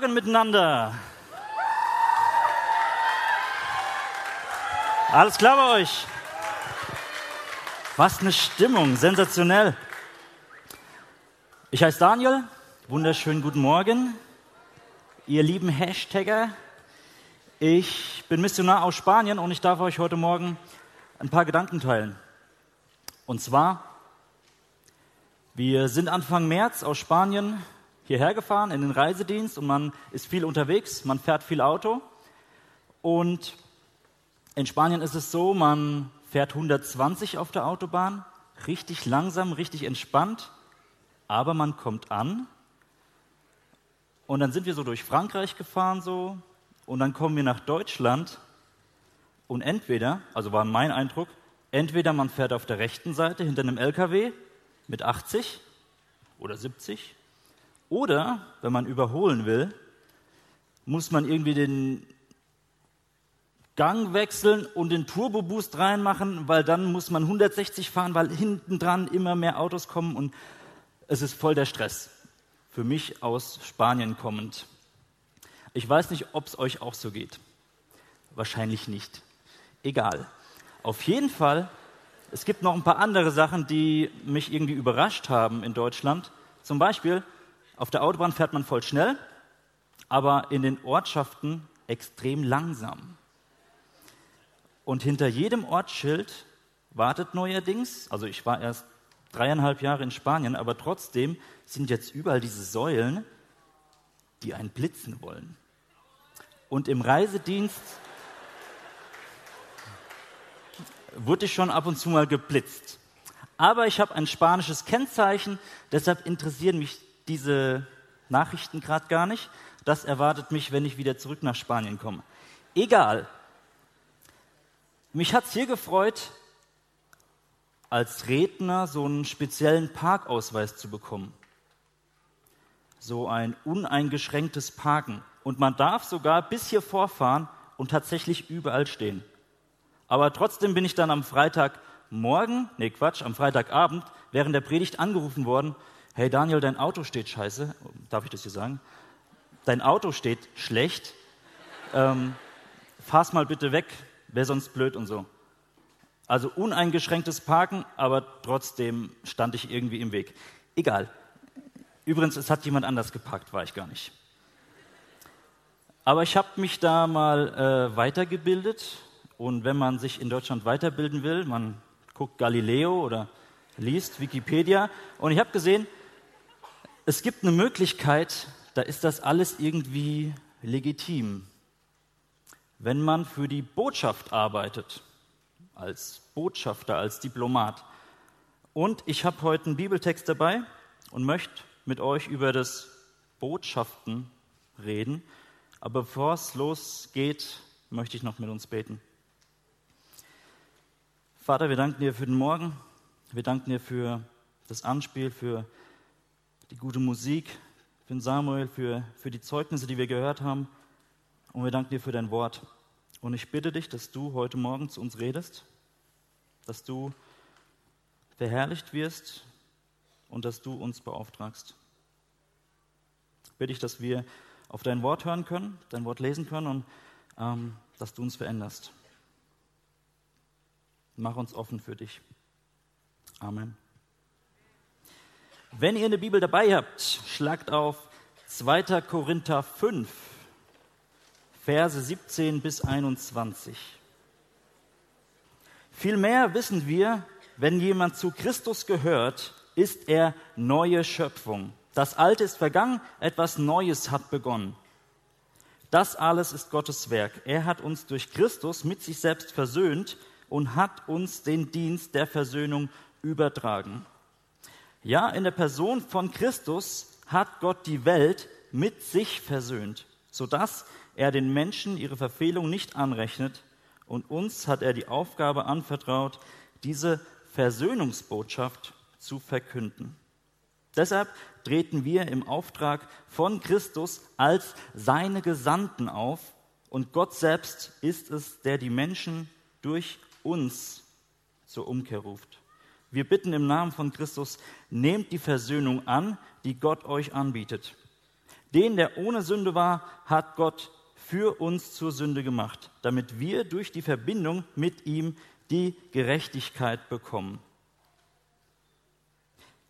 Morgen miteinander. Alles klar bei euch? Was eine Stimmung, sensationell. Ich heiße Daniel, wunderschönen guten Morgen, ihr lieben Hashtagger. Ich bin Missionar aus Spanien und ich darf euch heute Morgen ein paar Gedanken teilen. Und zwar, wir sind Anfang März aus Spanien hierher gefahren in den Reisedienst und man ist viel unterwegs, man fährt viel Auto. Und in Spanien ist es so, man fährt 120 auf der Autobahn, richtig langsam, richtig entspannt, aber man kommt an. Und dann sind wir so durch Frankreich gefahren so und dann kommen wir nach Deutschland und entweder, also war mein Eindruck, entweder man fährt auf der rechten Seite hinter einem LKW mit 80 oder 70 oder, wenn man überholen will, muss man irgendwie den Gang wechseln und den Turbo-Boost reinmachen, weil dann muss man 160 fahren, weil hinten dran immer mehr Autos kommen und es ist voll der Stress. Für mich aus Spanien kommend. Ich weiß nicht, ob es euch auch so geht. Wahrscheinlich nicht. Egal. Auf jeden Fall, es gibt noch ein paar andere Sachen, die mich irgendwie überrascht haben in Deutschland. Zum Beispiel, auf der Autobahn fährt man voll schnell, aber in den Ortschaften extrem langsam. Und hinter jedem Ortsschild wartet neuerdings, also ich war erst dreieinhalb Jahre in Spanien, aber trotzdem sind jetzt überall diese Säulen, die einen blitzen wollen. Und im Reisedienst wurde ich schon ab und zu mal geblitzt. Aber ich habe ein spanisches Kennzeichen, deshalb interessieren mich diese Nachrichten gerade gar nicht. Das erwartet mich, wenn ich wieder zurück nach Spanien komme. Egal. Mich hat es hier gefreut, als Redner so einen speziellen Parkausweis zu bekommen. So ein uneingeschränktes Parken. Und man darf sogar bis hier vorfahren und tatsächlich überall stehen. Aber trotzdem bin ich dann am Freitagmorgen, nee Quatsch, am Freitagabend während der Predigt angerufen worden hey Daniel, dein Auto steht scheiße, darf ich das hier sagen? Dein Auto steht schlecht, ähm, fahr's mal bitte weg, wäre sonst blöd und so. Also uneingeschränktes Parken, aber trotzdem stand ich irgendwie im Weg. Egal. Übrigens, es hat jemand anders geparkt, war ich gar nicht. Aber ich habe mich da mal äh, weitergebildet und wenn man sich in Deutschland weiterbilden will, man guckt Galileo oder liest Wikipedia und ich habe gesehen, es gibt eine Möglichkeit, da ist das alles irgendwie legitim. Wenn man für die Botschaft arbeitet, als Botschafter, als Diplomat. Und ich habe heute einen Bibeltext dabei und möchte mit euch über das Botschaften reden. Aber bevor es losgeht, möchte ich noch mit uns beten. Vater, wir danken dir für den Morgen. Wir danken dir für das Anspiel, für die gute Musik, für den Samuel, für, für die Zeugnisse, die wir gehört haben. Und wir danken dir für dein Wort. Und ich bitte dich, dass du heute Morgen zu uns redest, dass du verherrlicht wirst und dass du uns beauftragst. Ich bitte dich, dass wir auf dein Wort hören können, dein Wort lesen können und ähm, dass du uns veränderst. Mach uns offen für dich. Amen. Wenn ihr eine Bibel dabei habt, schlagt auf 2. Korinther 5, Verse 17 bis 21. Vielmehr wissen wir, wenn jemand zu Christus gehört, ist er neue Schöpfung. Das Alte ist vergangen, etwas Neues hat begonnen. Das alles ist Gottes Werk. Er hat uns durch Christus mit sich selbst versöhnt und hat uns den Dienst der Versöhnung übertragen. Ja, in der Person von Christus hat Gott die Welt mit sich versöhnt, sodass er den Menschen ihre Verfehlung nicht anrechnet und uns hat er die Aufgabe anvertraut, diese Versöhnungsbotschaft zu verkünden. Deshalb treten wir im Auftrag von Christus als seine Gesandten auf und Gott selbst ist es, der die Menschen durch uns zur Umkehr ruft. Wir bitten im Namen von Christus, nehmt die Versöhnung an, die Gott euch anbietet. Den, der ohne Sünde war, hat Gott für uns zur Sünde gemacht, damit wir durch die Verbindung mit ihm die Gerechtigkeit bekommen,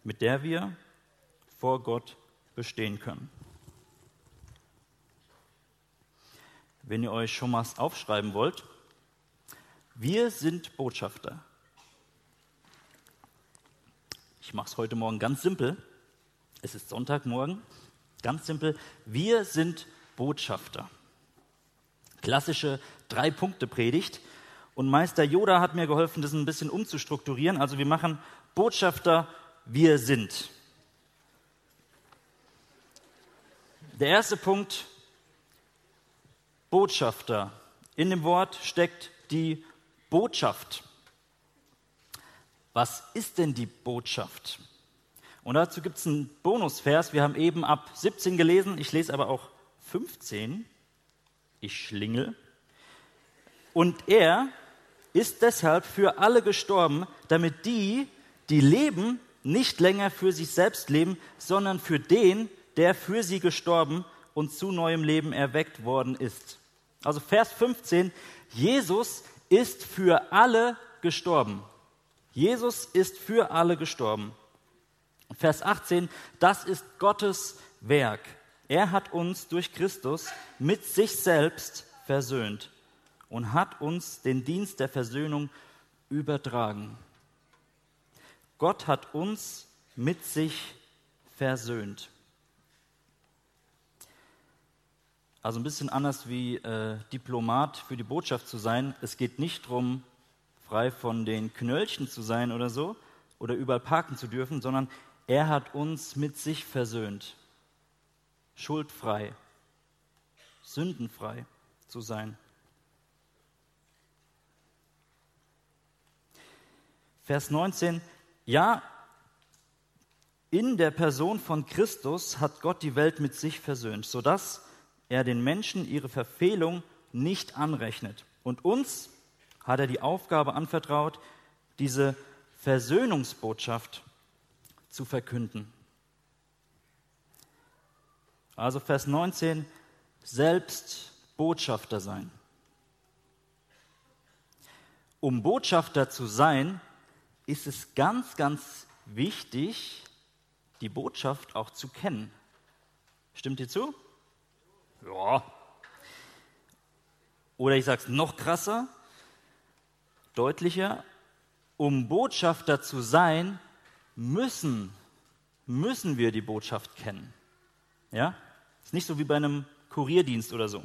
mit der wir vor Gott bestehen können. Wenn ihr euch schon mal aufschreiben wollt, wir sind Botschafter. Ich mache es heute Morgen ganz simpel. Es ist Sonntagmorgen. Ganz simpel. Wir sind Botschafter. Klassische Drei-Punkte-Predigt. Und Meister Yoda hat mir geholfen, das ein bisschen umzustrukturieren. Also wir machen Botschafter, wir sind. Der erste Punkt, Botschafter. In dem Wort steckt die Botschaft. Was ist denn die Botschaft? Und dazu gibt es einen Bonusvers. Wir haben eben ab 17 gelesen, ich lese aber auch 15. Ich schlingel. Und er ist deshalb für alle gestorben, damit die, die leben, nicht länger für sich selbst leben, sondern für den, der für sie gestorben und zu neuem Leben erweckt worden ist. Also Vers 15, Jesus ist für alle gestorben. Jesus ist für alle gestorben. Vers 18, das ist Gottes Werk. Er hat uns durch Christus mit sich selbst versöhnt und hat uns den Dienst der Versöhnung übertragen. Gott hat uns mit sich versöhnt. Also ein bisschen anders wie äh, Diplomat für die Botschaft zu sein. Es geht nicht darum, frei von den Knöllchen zu sein oder so oder überall parken zu dürfen, sondern er hat uns mit sich versöhnt. Schuldfrei, sündenfrei zu sein. Vers 19, ja, in der Person von Christus hat Gott die Welt mit sich versöhnt, sodass er den Menschen ihre Verfehlung nicht anrechnet. Und uns hat er die Aufgabe anvertraut, diese Versöhnungsbotschaft zu verkünden. Also Vers 19, selbst Botschafter sein. Um Botschafter zu sein, ist es ganz, ganz wichtig, die Botschaft auch zu kennen. Stimmt ihr zu? Ja. Oder ich sage es noch krasser, deutlicher, um Botschafter zu sein, müssen, müssen wir die Botschaft kennen. Ja? Ist nicht so wie bei einem Kurierdienst oder so.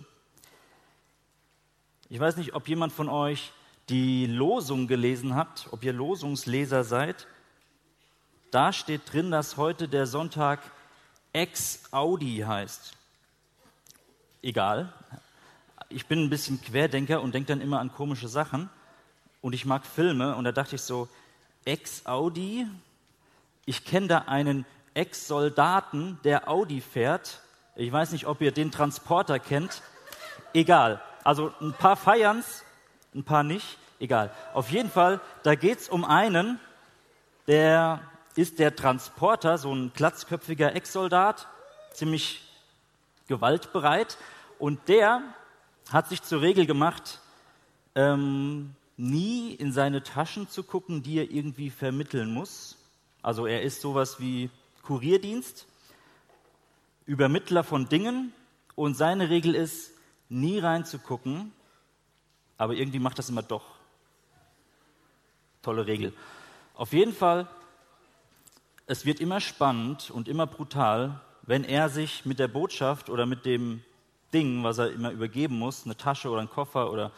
Ich weiß nicht, ob jemand von euch die Losung gelesen habt, ob ihr Losungsleser seid, da steht drin, dass heute der Sonntag Ex Audi heißt. Egal. Ich bin ein bisschen Querdenker und denke dann immer an komische Sachen. Und ich mag Filme. Und da dachte ich so, Ex Audi. Ich kenne da einen Ex-Soldaten, der Audi fährt. Ich weiß nicht, ob ihr den Transporter kennt. Egal. Also ein paar feiern's, ein paar nicht, egal. Auf jeden Fall, da geht es um einen, der ist der Transporter, so ein glatzköpfiger Ex-Soldat, ziemlich gewaltbereit. Und der hat sich zur Regel gemacht, ähm, nie in seine Taschen zu gucken, die er irgendwie vermitteln muss. Also er ist sowas wie Kurierdienst, Übermittler von Dingen und seine Regel ist, nie reinzugucken, aber irgendwie macht das immer doch. Tolle Regel. Auf jeden Fall, es wird immer spannend und immer brutal, wenn er sich mit der Botschaft oder mit dem Ding, was er immer übergeben muss, eine Tasche oder ein Koffer oder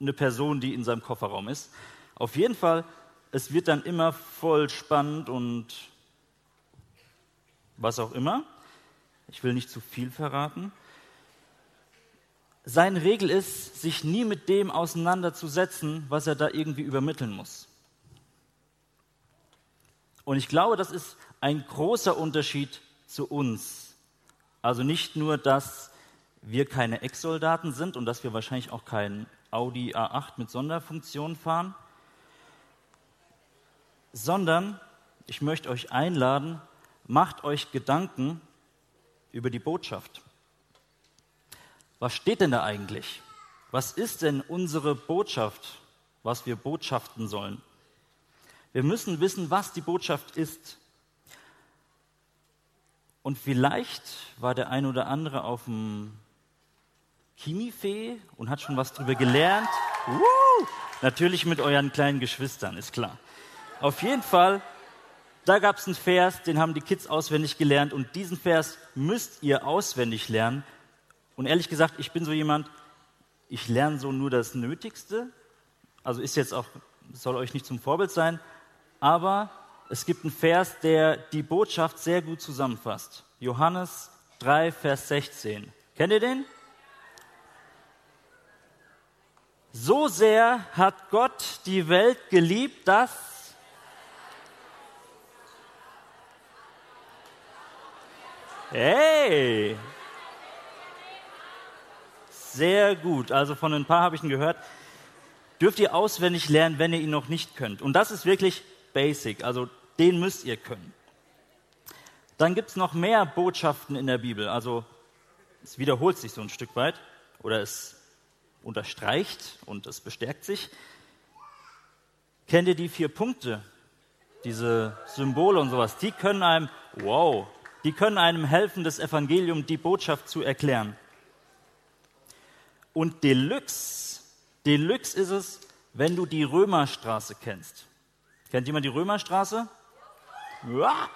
eine Person, die in seinem Kofferraum ist. Auf jeden Fall, es wird dann immer voll spannend und was auch immer. Ich will nicht zu viel verraten. Seine Regel ist, sich nie mit dem auseinanderzusetzen, was er da irgendwie übermitteln muss. Und ich glaube, das ist ein großer Unterschied zu uns. Also nicht nur, dass wir keine Ex-Soldaten sind und dass wir wahrscheinlich auch keinen Audi A8 mit Sonderfunktion fahren, sondern ich möchte euch einladen, macht euch Gedanken über die Botschaft. Was steht denn da eigentlich? Was ist denn unsere Botschaft, was wir botschaften sollen? Wir müssen wissen, was die Botschaft ist. Und vielleicht war der ein oder andere auf dem Chemiefee und hat schon was drüber gelernt. Uh, natürlich mit euren kleinen Geschwistern, ist klar. Auf jeden Fall, da gab es einen Vers, den haben die Kids auswendig gelernt und diesen Vers müsst ihr auswendig lernen, und ehrlich gesagt, ich bin so jemand, ich lerne so nur das Nötigste. Also ist jetzt auch, soll euch nicht zum Vorbild sein, aber es gibt einen Vers, der die Botschaft sehr gut zusammenfasst. Johannes 3, Vers 16. Kennt ihr den? So sehr hat Gott die Welt geliebt, dass Hey, sehr gut. Also von ein paar habe ich ihn gehört. Dürft ihr auswendig lernen, wenn ihr ihn noch nicht könnt. Und das ist wirklich basic. Also den müsst ihr können. Dann gibt es noch mehr Botschaften in der Bibel. Also es wiederholt sich so ein Stück weit oder es unterstreicht und es bestärkt sich. Kennt ihr die vier Punkte? Diese Symbole und sowas, die können einem, wow, die können einem helfen, das Evangelium, die Botschaft zu erklären. Und Deluxe, Deluxe ist es, wenn du die Römerstraße kennst. Kennt jemand die Römerstraße? Ja.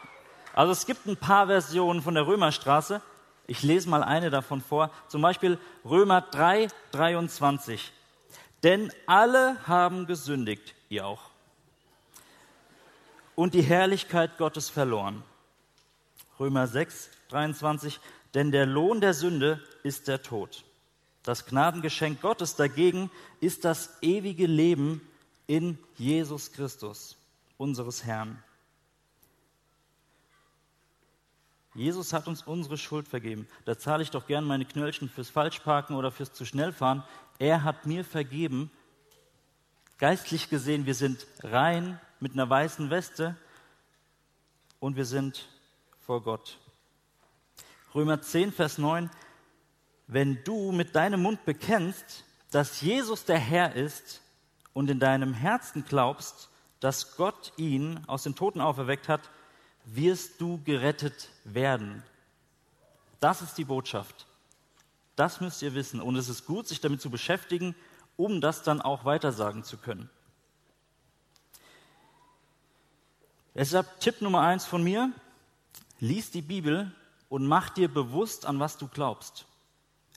Also es gibt ein paar Versionen von der Römerstraße. Ich lese mal eine davon vor. Zum Beispiel Römer 3, 23. Denn alle haben gesündigt, ihr auch. Und die Herrlichkeit Gottes verloren. Römer 6, 23. Denn der Lohn der Sünde ist der Tod. Das Gnadengeschenk Gottes dagegen ist das ewige Leben in Jesus Christus, unseres Herrn. Jesus hat uns unsere Schuld vergeben. Da zahle ich doch gern meine Knöllchen fürs Falschparken oder fürs zu schnell fahren. Er hat mir vergeben. Geistlich gesehen, wir sind rein mit einer weißen Weste und wir sind vor Gott. Römer 10, Vers 9 wenn du mit deinem Mund bekennst, dass Jesus der Herr ist und in deinem Herzen glaubst, dass Gott ihn aus den Toten auferweckt hat, wirst du gerettet werden. Das ist die Botschaft. Das müsst ihr wissen. Und es ist gut, sich damit zu beschäftigen, um das dann auch weitersagen zu können. Deshalb Tipp Nummer eins von mir, lies die Bibel und mach dir bewusst, an was du glaubst.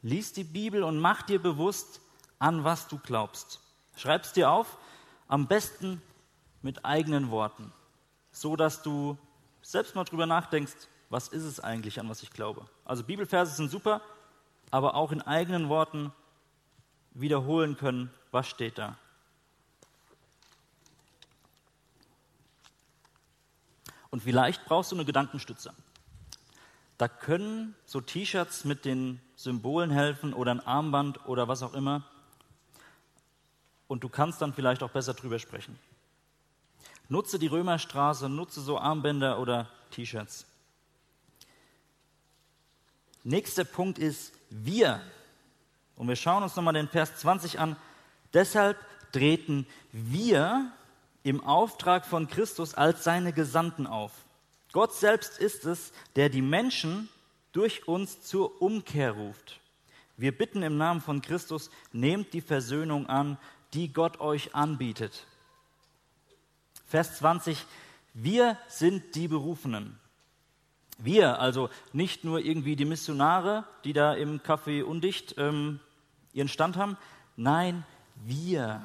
Lies die Bibel und mach dir bewusst, an was du glaubst. Schreib es dir auf, am besten mit eigenen Worten, so dass du selbst mal drüber nachdenkst, was ist es eigentlich, an was ich glaube. Also Bibelverse sind super, aber auch in eigenen Worten wiederholen können, was steht da. Und vielleicht brauchst du eine Gedankenstütze. Da können so T-Shirts mit den Symbolen helfen oder ein Armband oder was auch immer. Und du kannst dann vielleicht auch besser drüber sprechen. Nutze die Römerstraße, nutze so Armbänder oder T-Shirts. Nächster Punkt ist wir. Und wir schauen uns nochmal den Vers 20 an. Deshalb treten wir im Auftrag von Christus als seine Gesandten auf. Gott selbst ist es, der die Menschen durch uns zur Umkehr ruft. Wir bitten im Namen von Christus, nehmt die Versöhnung an, die Gott euch anbietet. Vers 20, wir sind die Berufenen. Wir, also nicht nur irgendwie die Missionare, die da im Café undicht ähm, ihren Stand haben, nein, wir.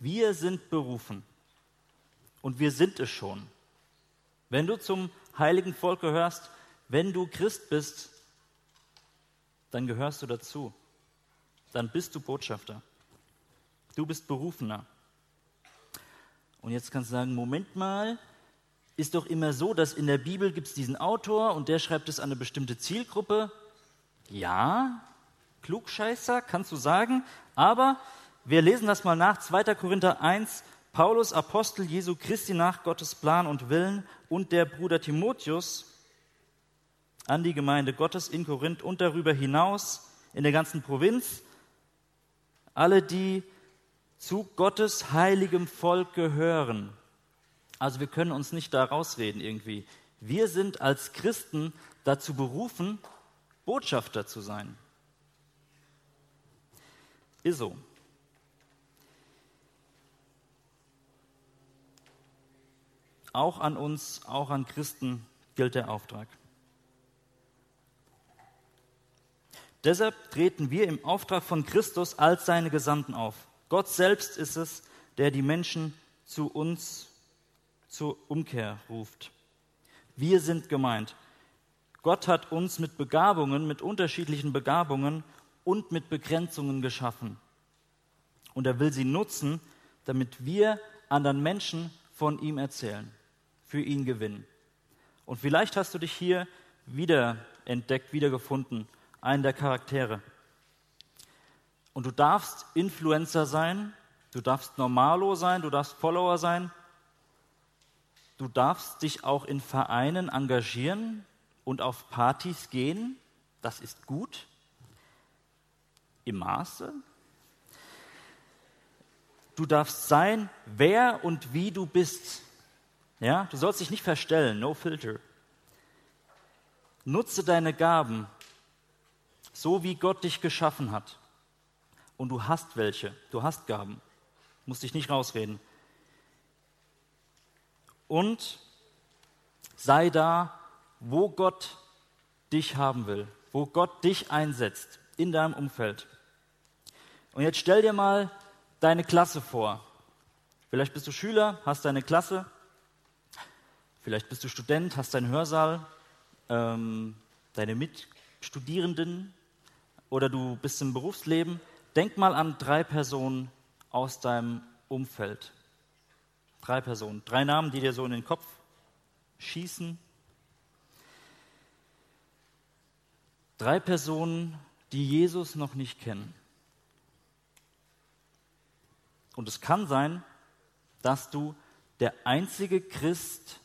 Wir sind berufen. Und wir sind es schon. Wenn du zum heiligen Volk gehörst, wenn du Christ bist, dann gehörst du dazu. Dann bist du Botschafter. Du bist Berufener. Und jetzt kannst du sagen, Moment mal, ist doch immer so, dass in der Bibel gibt es diesen Autor und der schreibt es an eine bestimmte Zielgruppe. Ja, Klugscheißer, kannst du sagen, aber wir lesen das mal nach, 2. Korinther 1, Paulus, Apostel Jesu Christi nach Gottes Plan und Willen und der Bruder Timotheus an die Gemeinde Gottes in Korinth und darüber hinaus in der ganzen Provinz, alle, die zu Gottes heiligem Volk gehören. Also wir können uns nicht da rausreden irgendwie. Wir sind als Christen dazu berufen, Botschafter zu sein. Ist so. Auch an uns, auch an Christen gilt der Auftrag. Deshalb treten wir im Auftrag von Christus als seine Gesandten auf. Gott selbst ist es, der die Menschen zu uns zur Umkehr ruft. Wir sind gemeint. Gott hat uns mit Begabungen, mit unterschiedlichen Begabungen und mit Begrenzungen geschaffen. Und er will sie nutzen, damit wir anderen Menschen von ihm erzählen, für ihn gewinnen. Und vielleicht hast du dich hier wieder entdeckt, wiedergefunden, einen der Charaktere. Und du darfst Influencer sein, du darfst Normalo sein, du darfst Follower sein, du darfst dich auch in Vereinen engagieren und auf Partys gehen, das ist gut, im Maße. Du darfst sein, wer und wie du bist. Ja, du sollst dich nicht verstellen, no filter. Nutze deine Gaben, so wie Gott dich geschaffen hat und du hast welche, du hast Gaben, musst dich nicht rausreden. Und sei da, wo Gott dich haben will, wo Gott dich einsetzt in deinem Umfeld. Und jetzt stell dir mal deine Klasse vor. Vielleicht bist du Schüler, hast deine Klasse. Vielleicht bist du Student, hast deinen Hörsaal, ähm, deine Mitstudierenden oder du bist im Berufsleben. Denk mal an drei Personen aus deinem Umfeld. Drei Personen, drei Namen, die dir so in den Kopf schießen. Drei Personen, die Jesus noch nicht kennen. Und es kann sein, dass du der einzige Christ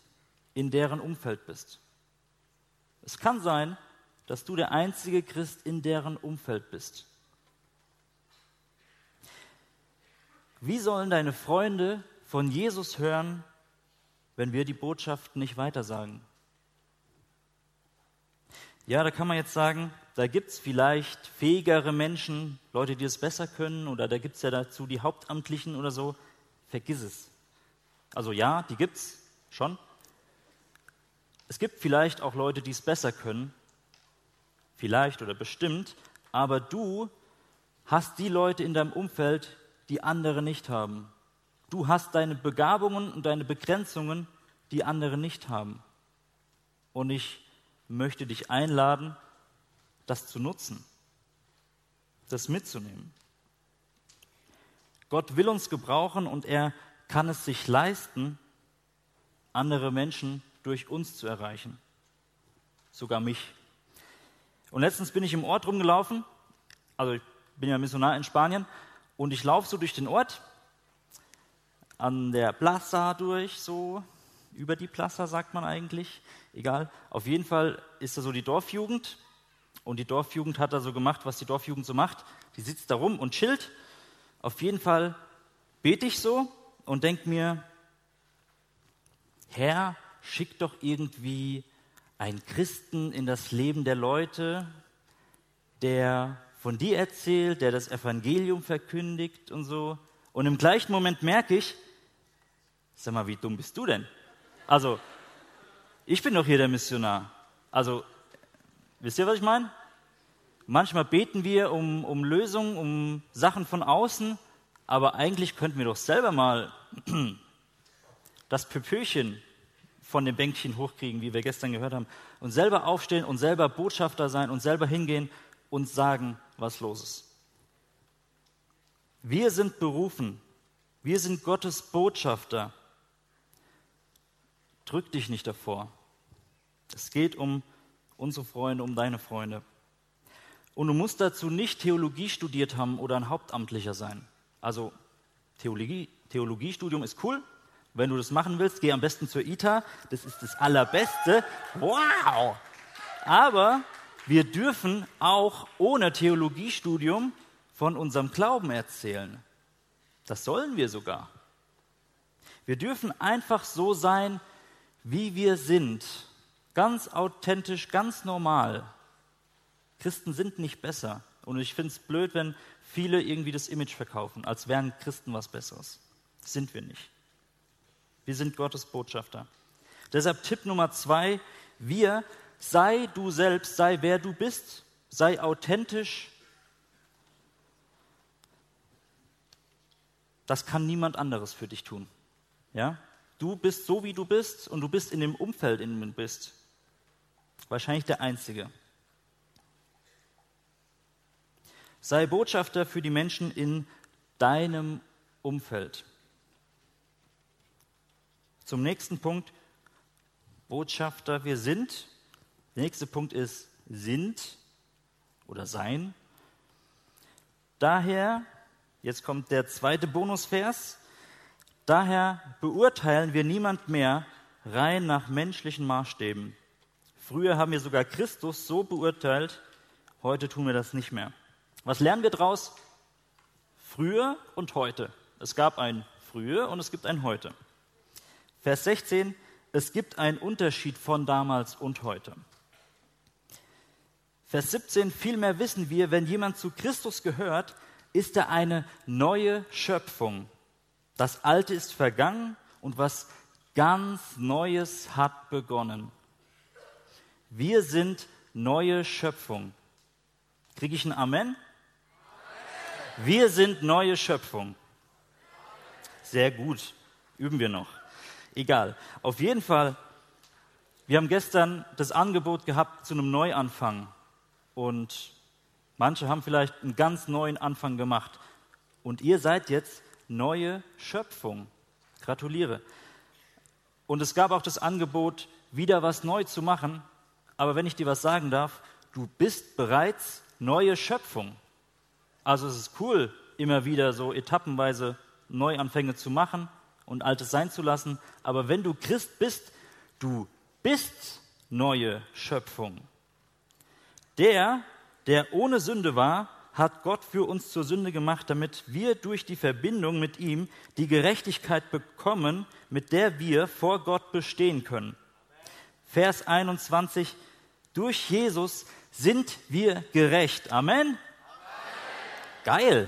in deren Umfeld bist. Es kann sein, dass du der einzige Christ in deren Umfeld bist. Wie sollen deine Freunde von Jesus hören, wenn wir die Botschaft nicht weitersagen? Ja, da kann man jetzt sagen, da gibt es vielleicht fähigere Menschen, Leute, die es besser können, oder da gibt es ja dazu die Hauptamtlichen oder so. Vergiss es. Also ja, die gibt es schon. Es gibt vielleicht auch Leute, die es besser können, vielleicht oder bestimmt, aber du hast die Leute in deinem Umfeld, die andere nicht haben. Du hast deine Begabungen und deine Begrenzungen, die andere nicht haben. Und ich möchte dich einladen, das zu nutzen, das mitzunehmen. Gott will uns gebrauchen und er kann es sich leisten, andere Menschen durch uns zu erreichen. Sogar mich. Und letztens bin ich im Ort rumgelaufen, also ich bin ja Missionar in Spanien, und ich laufe so durch den Ort, an der Plaza durch, so über die Plaza sagt man eigentlich, egal. Auf jeden Fall ist da so die Dorfjugend und die Dorfjugend hat da so gemacht, was die Dorfjugend so macht. Die sitzt da rum und chillt. Auf jeden Fall bete ich so und denke mir, Herr, schick doch irgendwie einen Christen in das Leben der Leute, der von dir erzählt, der das Evangelium verkündigt und so. Und im gleichen Moment merke ich, sag mal, wie dumm bist du denn? Also, ich bin doch hier der Missionar. Also, wisst ihr, was ich meine? Manchmal beten wir um, um Lösungen, um Sachen von außen, aber eigentlich könnten wir doch selber mal das Pöpöchen von dem Bänkchen hochkriegen, wie wir gestern gehört haben, und selber aufstehen und selber Botschafter sein und selber hingehen und sagen, was los ist. Wir sind berufen, wir sind Gottes Botschafter. Drück dich nicht davor. Es geht um unsere Freunde, um deine Freunde. Und du musst dazu nicht Theologie studiert haben oder ein Hauptamtlicher sein. Also Theologie, Theologiestudium ist cool. Wenn du das machen willst, geh am besten zur ITA. Das ist das Allerbeste. Wow! Aber wir dürfen auch ohne Theologiestudium von unserem Glauben erzählen. Das sollen wir sogar. Wir dürfen einfach so sein, wie wir sind. Ganz authentisch, ganz normal. Christen sind nicht besser. Und ich finde es blöd, wenn viele irgendwie das Image verkaufen, als wären Christen was Besseres. Das sind wir nicht. Wir sind Gottes Botschafter. Deshalb Tipp Nummer zwei, wir, sei du selbst, sei wer du bist, sei authentisch. Das kann niemand anderes für dich tun. Ja? Du bist so, wie du bist und du bist in dem Umfeld, in dem du bist. Wahrscheinlich der Einzige. Sei Botschafter für die Menschen in deinem Umfeld. Zum nächsten Punkt, Botschafter, wir sind. Der nächste Punkt ist sind oder sein. Daher, jetzt kommt der zweite Bonusvers, daher beurteilen wir niemand mehr rein nach menschlichen Maßstäben. Früher haben wir sogar Christus so beurteilt, heute tun wir das nicht mehr. Was lernen wir daraus? Früher und heute. Es gab ein Früher und es gibt ein Heute. Vers 16, es gibt einen Unterschied von damals und heute. Vers 17, vielmehr wissen wir, wenn jemand zu Christus gehört, ist er eine neue Schöpfung. Das Alte ist vergangen und was ganz Neues hat begonnen. Wir sind neue Schöpfung. Kriege ich ein Amen? Wir sind neue Schöpfung. Sehr gut. Üben wir noch. Egal. Auf jeden Fall, wir haben gestern das Angebot gehabt zu einem Neuanfang. Und manche haben vielleicht einen ganz neuen Anfang gemacht. Und ihr seid jetzt neue Schöpfung. Gratuliere. Und es gab auch das Angebot, wieder was neu zu machen. Aber wenn ich dir was sagen darf, du bist bereits neue Schöpfung. Also es ist cool, immer wieder so etappenweise Neuanfänge zu machen und Altes sein zu lassen. Aber wenn du Christ bist, du bist neue Schöpfung. Der, der ohne Sünde war, hat Gott für uns zur Sünde gemacht, damit wir durch die Verbindung mit ihm die Gerechtigkeit bekommen, mit der wir vor Gott bestehen können. Vers 21, durch Jesus sind wir gerecht. Amen. Geil.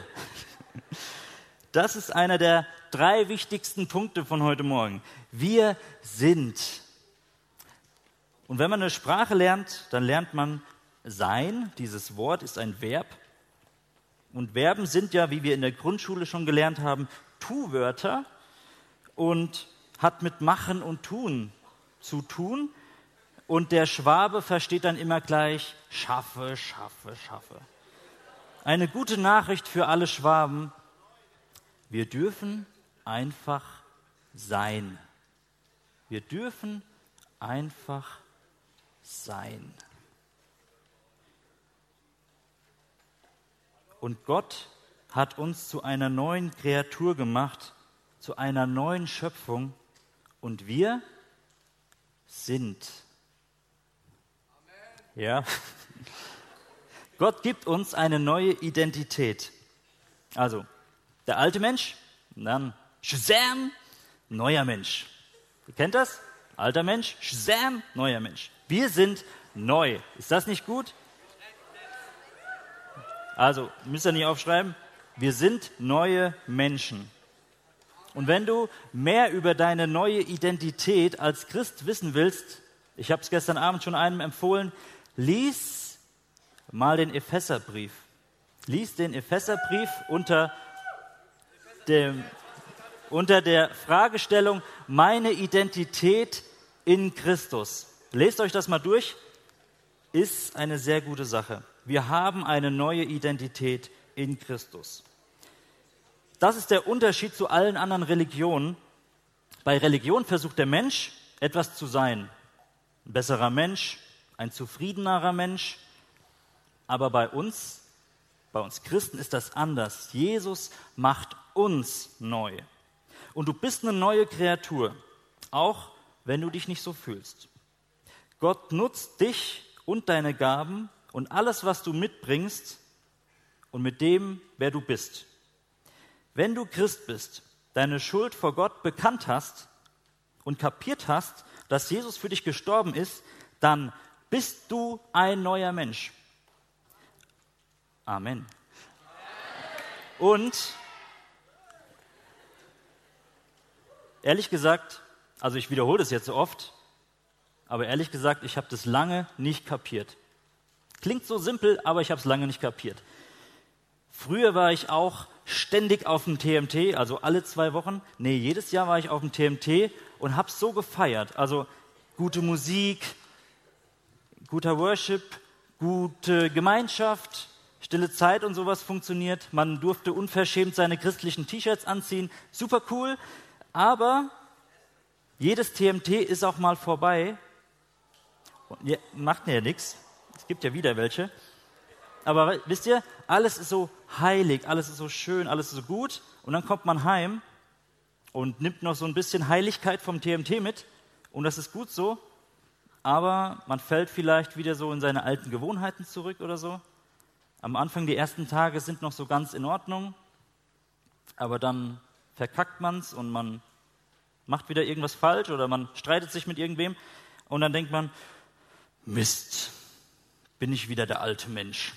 Das ist einer der drei wichtigsten Punkte von heute Morgen. Wir sind. Und wenn man eine Sprache lernt, dann lernt man sein. Dieses Wort ist ein Verb. Und Verben sind ja, wie wir in der Grundschule schon gelernt haben, Tu-Wörter und hat mit Machen und Tun zu tun. Und der Schwabe versteht dann immer gleich schaffe, schaffe, schaffe. Eine gute Nachricht für alle Schwaben. Wir dürfen einfach sein. Wir dürfen einfach sein. Und Gott hat uns zu einer neuen Kreatur gemacht, zu einer neuen Schöpfung. Und wir sind. Amen. Ja. Gott gibt uns eine neue Identität. Also, der alte Mensch, dann Shazam, neuer Mensch. Ihr kennt das? Alter Mensch, Shazam, neuer Mensch. Wir sind neu. Ist das nicht gut? Also, müsst ihr nicht aufschreiben. Wir sind neue Menschen. Und wenn du mehr über deine neue Identität als Christ wissen willst, ich habe es gestern Abend schon einem empfohlen, lies mal den Epheserbrief. Lies den Epheserbrief unter, dem, unter der Fragestellung, meine Identität in Christus. Lest euch das mal durch, ist eine sehr gute Sache. Wir haben eine neue Identität in Christus. Das ist der Unterschied zu allen anderen Religionen. Bei Religion versucht der Mensch, etwas zu sein. Ein besserer Mensch, ein zufriedenerer Mensch. Aber bei uns, bei uns Christen ist das anders. Jesus macht uns neu. Und du bist eine neue Kreatur, auch wenn du dich nicht so fühlst. Gott nutzt dich und deine Gaben und alles, was du mitbringst und mit dem, wer du bist. Wenn du Christ bist, deine Schuld vor Gott bekannt hast und kapiert hast, dass Jesus für dich gestorben ist, dann bist du ein neuer Mensch. Amen. Und ehrlich gesagt, also ich wiederhole das jetzt so oft, aber ehrlich gesagt, ich habe das lange nicht kapiert. Klingt so simpel, aber ich habe es lange nicht kapiert. Früher war ich auch ständig auf dem TMT, also alle zwei Wochen. Nee, jedes Jahr war ich auf dem TMT und habe es so gefeiert. Also gute Musik, guter Worship, gute Gemeinschaft, stille Zeit und sowas funktioniert. Man durfte unverschämt seine christlichen T-Shirts anziehen. Super cool. Aber jedes TMT ist auch mal vorbei. Ja, macht ja nichts. Es gibt ja wieder welche. Aber wisst ihr, alles ist so heilig, alles ist so schön, alles ist so gut. Und dann kommt man heim und nimmt noch so ein bisschen Heiligkeit vom TMT mit. Und das ist gut so. Aber man fällt vielleicht wieder so in seine alten Gewohnheiten zurück oder so. Am Anfang die ersten Tage sind noch so ganz in Ordnung. Aber dann verkackt man es und man macht wieder irgendwas falsch oder man streitet sich mit irgendwem. Und dann denkt man, Mist, bin ich wieder der alte Mensch.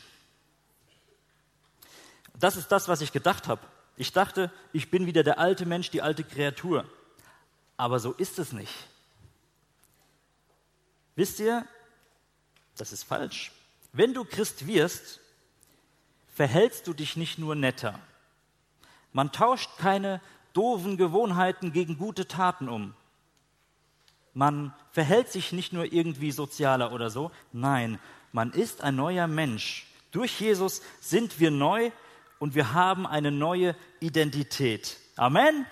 Das ist das, was ich gedacht habe. Ich dachte, ich bin wieder der alte Mensch, die alte Kreatur. Aber so ist es nicht. Wisst ihr, das ist falsch. Wenn du Christ wirst, verhältst du dich nicht nur netter. Man tauscht keine doofen Gewohnheiten gegen gute Taten um. Man verhält sich nicht nur irgendwie sozialer oder so, nein, man ist ein neuer Mensch. Durch Jesus sind wir neu und wir haben eine neue Identität. Amen?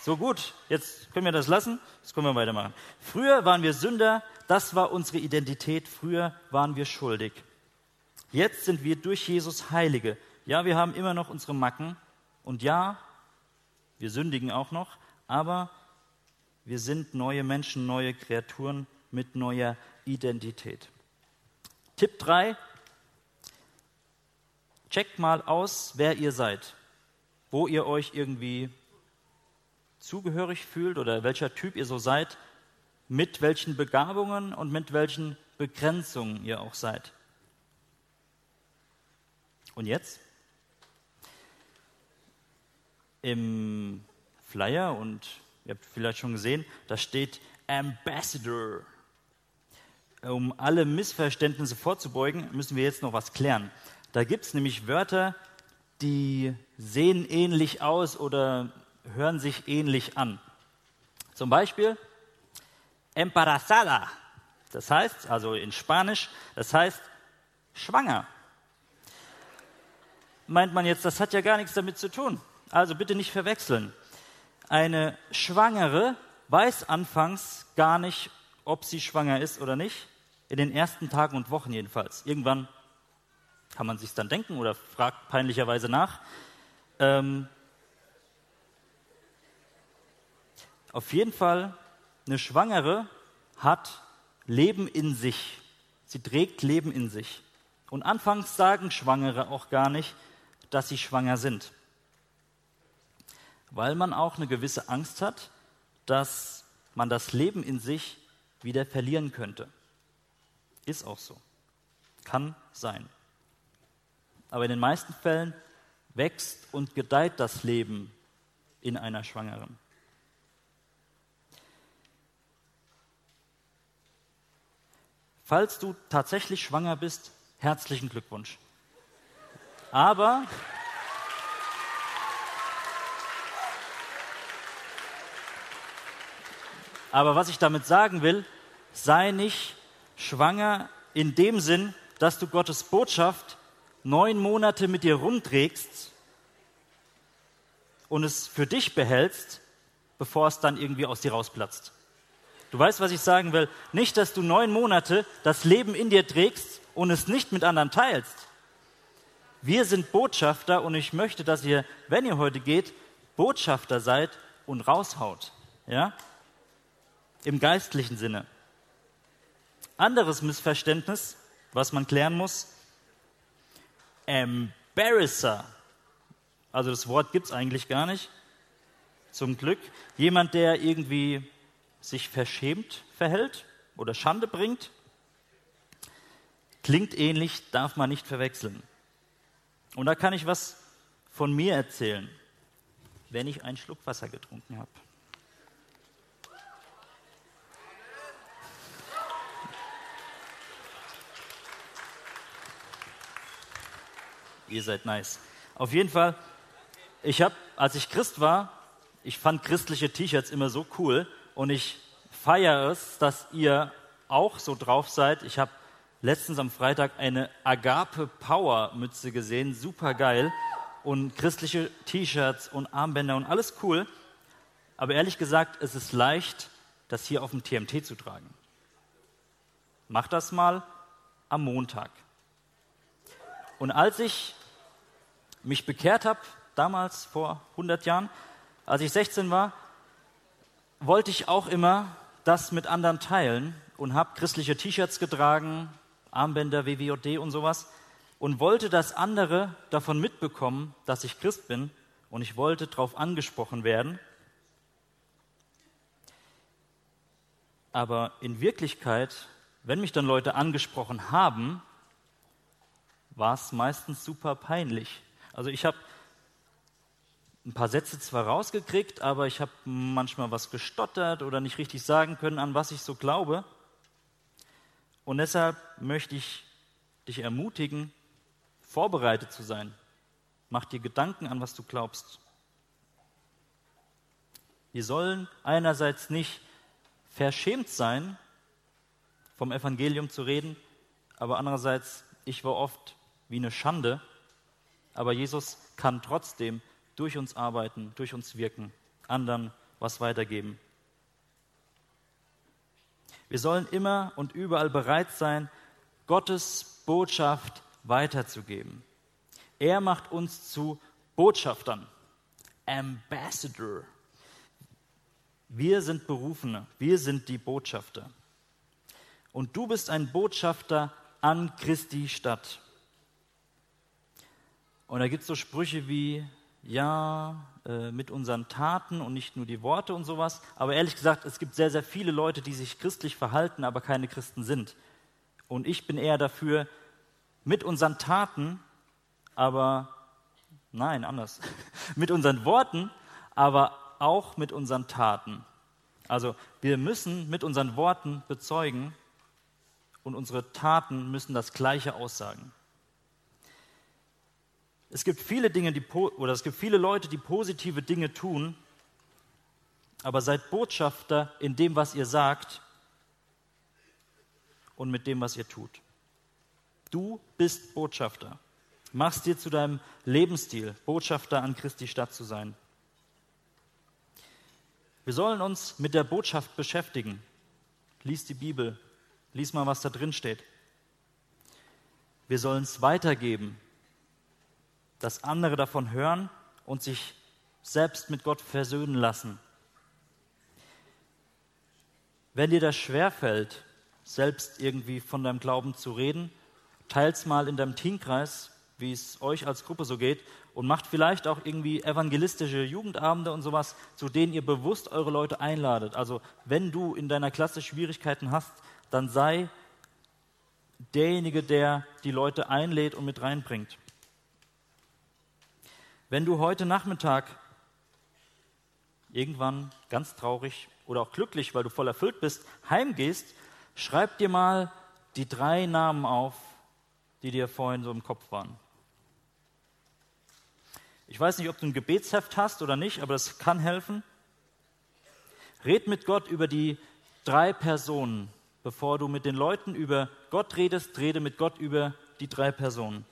So gut, jetzt können wir das lassen, jetzt können wir weitermachen. Früher waren wir Sünder, das war unsere Identität, früher waren wir schuldig. Jetzt sind wir durch Jesus Heilige. Ja, wir haben immer noch unsere Macken und ja, wir sündigen auch noch, aber wir sind neue Menschen, neue Kreaturen mit neuer Identität. Tipp 3, checkt mal aus, wer ihr seid, wo ihr euch irgendwie zugehörig fühlt oder welcher Typ ihr so seid, mit welchen Begabungen und mit welchen Begrenzungen ihr auch seid. Und jetzt? Im Flyer, und ihr habt vielleicht schon gesehen, da steht Ambassador. Um alle Missverständnisse vorzubeugen, müssen wir jetzt noch was klären. Da gibt es nämlich Wörter, die sehen ähnlich aus oder hören sich ähnlich an. Zum Beispiel embarazada, das heißt, also in Spanisch, das heißt schwanger. Meint man jetzt, das hat ja gar nichts damit zu tun. Also bitte nicht verwechseln. Eine Schwangere weiß anfangs gar nicht, ob sie schwanger ist oder nicht. In den ersten Tagen und Wochen jedenfalls. Irgendwann kann man sich dann denken oder fragt peinlicherweise nach. Ähm, auf jeden Fall, eine Schwangere hat Leben in sich. Sie trägt Leben in sich. Und anfangs sagen Schwangere auch gar nicht, dass sie schwanger sind. Weil man auch eine gewisse Angst hat, dass man das Leben in sich wieder verlieren könnte. Ist auch so. Kann sein. Aber in den meisten Fällen wächst und gedeiht das Leben in einer Schwangeren. Falls du tatsächlich schwanger bist, herzlichen Glückwunsch. Aber Aber was ich damit sagen will, sei nicht schwanger in dem Sinn, dass du Gottes Botschaft neun Monate mit dir rumträgst und es für dich behältst, bevor es dann irgendwie aus dir rausplatzt. Du weißt, was ich sagen will? Nicht, dass du neun Monate das Leben in dir trägst und es nicht mit anderen teilst. Wir sind Botschafter und ich möchte, dass ihr, wenn ihr heute geht, Botschafter seid und raushaut. Ja? Im geistlichen Sinne. Anderes Missverständnis, was man klären muss. Embarrasser. Also das Wort gibt es eigentlich gar nicht. Zum Glück. Jemand, der irgendwie sich verschämt verhält oder Schande bringt. Klingt ähnlich, darf man nicht verwechseln. Und da kann ich was von mir erzählen, wenn ich einen Schluck Wasser getrunken habe. Ihr seid nice. Auf jeden Fall, ich habe, als ich Christ war, ich fand christliche T-Shirts immer so cool und ich feiere es, dass ihr auch so drauf seid. Ich habe letztens am Freitag eine Agape Power Mütze gesehen, super geil und christliche T-Shirts und Armbänder und alles cool. Aber ehrlich gesagt, es ist leicht, das hier auf dem TMT zu tragen. Mach das mal am Montag. Und als ich mich bekehrt habe, damals vor 100 Jahren, als ich 16 war, wollte ich auch immer das mit anderen teilen und habe christliche T-Shirts getragen, Armbänder, WWJD und sowas und wollte, dass andere davon mitbekommen, dass ich Christ bin und ich wollte darauf angesprochen werden. Aber in Wirklichkeit, wenn mich dann Leute angesprochen haben, war es meistens super peinlich. Also ich habe ein paar Sätze zwar rausgekriegt, aber ich habe manchmal was gestottert oder nicht richtig sagen können, an was ich so glaube. Und deshalb möchte ich dich ermutigen, vorbereitet zu sein. Mach dir Gedanken an, was du glaubst. Wir sollen einerseits nicht verschämt sein, vom Evangelium zu reden, aber andererseits, ich war oft wie eine Schande, aber Jesus kann trotzdem durch uns arbeiten, durch uns wirken, anderen was weitergeben. Wir sollen immer und überall bereit sein, Gottes Botschaft weiterzugeben. Er macht uns zu Botschaftern, Ambassador. Wir sind Berufene, wir sind die Botschafter. Und du bist ein Botschafter an Christi Stadt. Und da gibt es so Sprüche wie, ja, äh, mit unseren Taten und nicht nur die Worte und sowas. Aber ehrlich gesagt, es gibt sehr, sehr viele Leute, die sich christlich verhalten, aber keine Christen sind. Und ich bin eher dafür, mit unseren Taten, aber nein, anders. mit unseren Worten, aber auch mit unseren Taten. Also wir müssen mit unseren Worten bezeugen und unsere Taten müssen das Gleiche aussagen. Es gibt viele Dinge, die, oder es gibt viele Leute, die positive Dinge tun, aber seid Botschafter in dem, was ihr sagt und mit dem, was ihr tut. Du bist Botschafter. Machst dir zu deinem Lebensstil, Botschafter an Christi Stadt zu sein. Wir sollen uns mit der Botschaft beschäftigen. Lies die Bibel, lies mal, was da drin steht. Wir sollen es weitergeben, dass andere davon hören und sich selbst mit Gott versöhnen lassen. Wenn dir das schwerfällt, selbst irgendwie von deinem Glauben zu reden, teils mal in deinem Teamkreis, wie es euch als Gruppe so geht, und macht vielleicht auch irgendwie evangelistische Jugendabende und sowas, zu denen ihr bewusst eure Leute einladet. Also wenn du in deiner Klasse Schwierigkeiten hast, dann sei derjenige, der die Leute einlädt und mit reinbringt. Wenn du heute Nachmittag irgendwann ganz traurig oder auch glücklich, weil du voll erfüllt bist, heimgehst, schreib dir mal die drei Namen auf, die dir vorhin so im Kopf waren. Ich weiß nicht, ob du ein Gebetsheft hast oder nicht, aber das kann helfen. Red mit Gott über die drei Personen. Bevor du mit den Leuten über Gott redest, rede mit Gott über die drei Personen.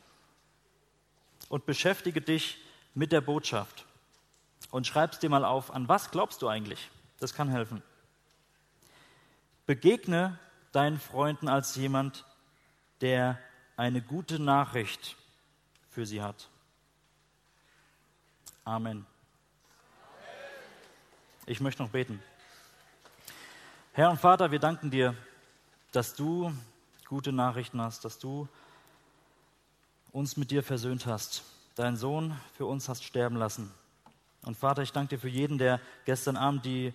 Und beschäftige dich mit der Botschaft. Und schreib's dir mal auf, an was glaubst du eigentlich? Das kann helfen. Begegne deinen Freunden als jemand, der eine gute Nachricht für sie hat. Amen. Ich möchte noch beten. Herr und Vater, wir danken dir, dass du gute Nachrichten hast, dass du uns mit dir versöhnt hast, deinen Sohn für uns hast sterben lassen. Und Vater, ich danke dir für jeden, der gestern Abend die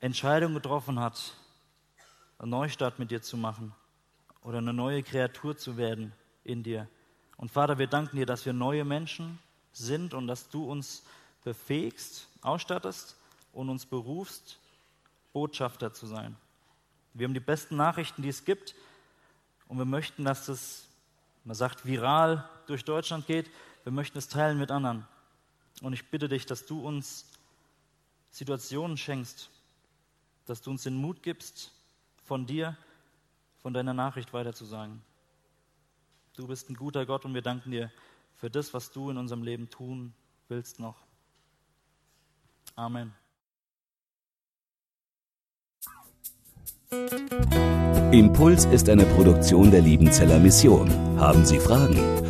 Entscheidung getroffen hat, einen Neustart mit dir zu machen oder eine neue Kreatur zu werden in dir. Und Vater, wir danken dir, dass wir neue Menschen sind und dass du uns befähigst, ausstattest und uns berufst, Botschafter zu sein. Wir haben die besten Nachrichten, die es gibt und wir möchten, dass das, man sagt, viral durch Deutschland geht. Wir möchten es teilen mit anderen. Und ich bitte dich, dass du uns Situationen schenkst, dass du uns den Mut gibst, von dir, von deiner Nachricht weiterzusagen. Du bist ein guter Gott und wir danken dir für das, was du in unserem Leben tun willst noch. Amen. Impuls ist eine Produktion der Liebenzeller Mission. Haben Sie Fragen?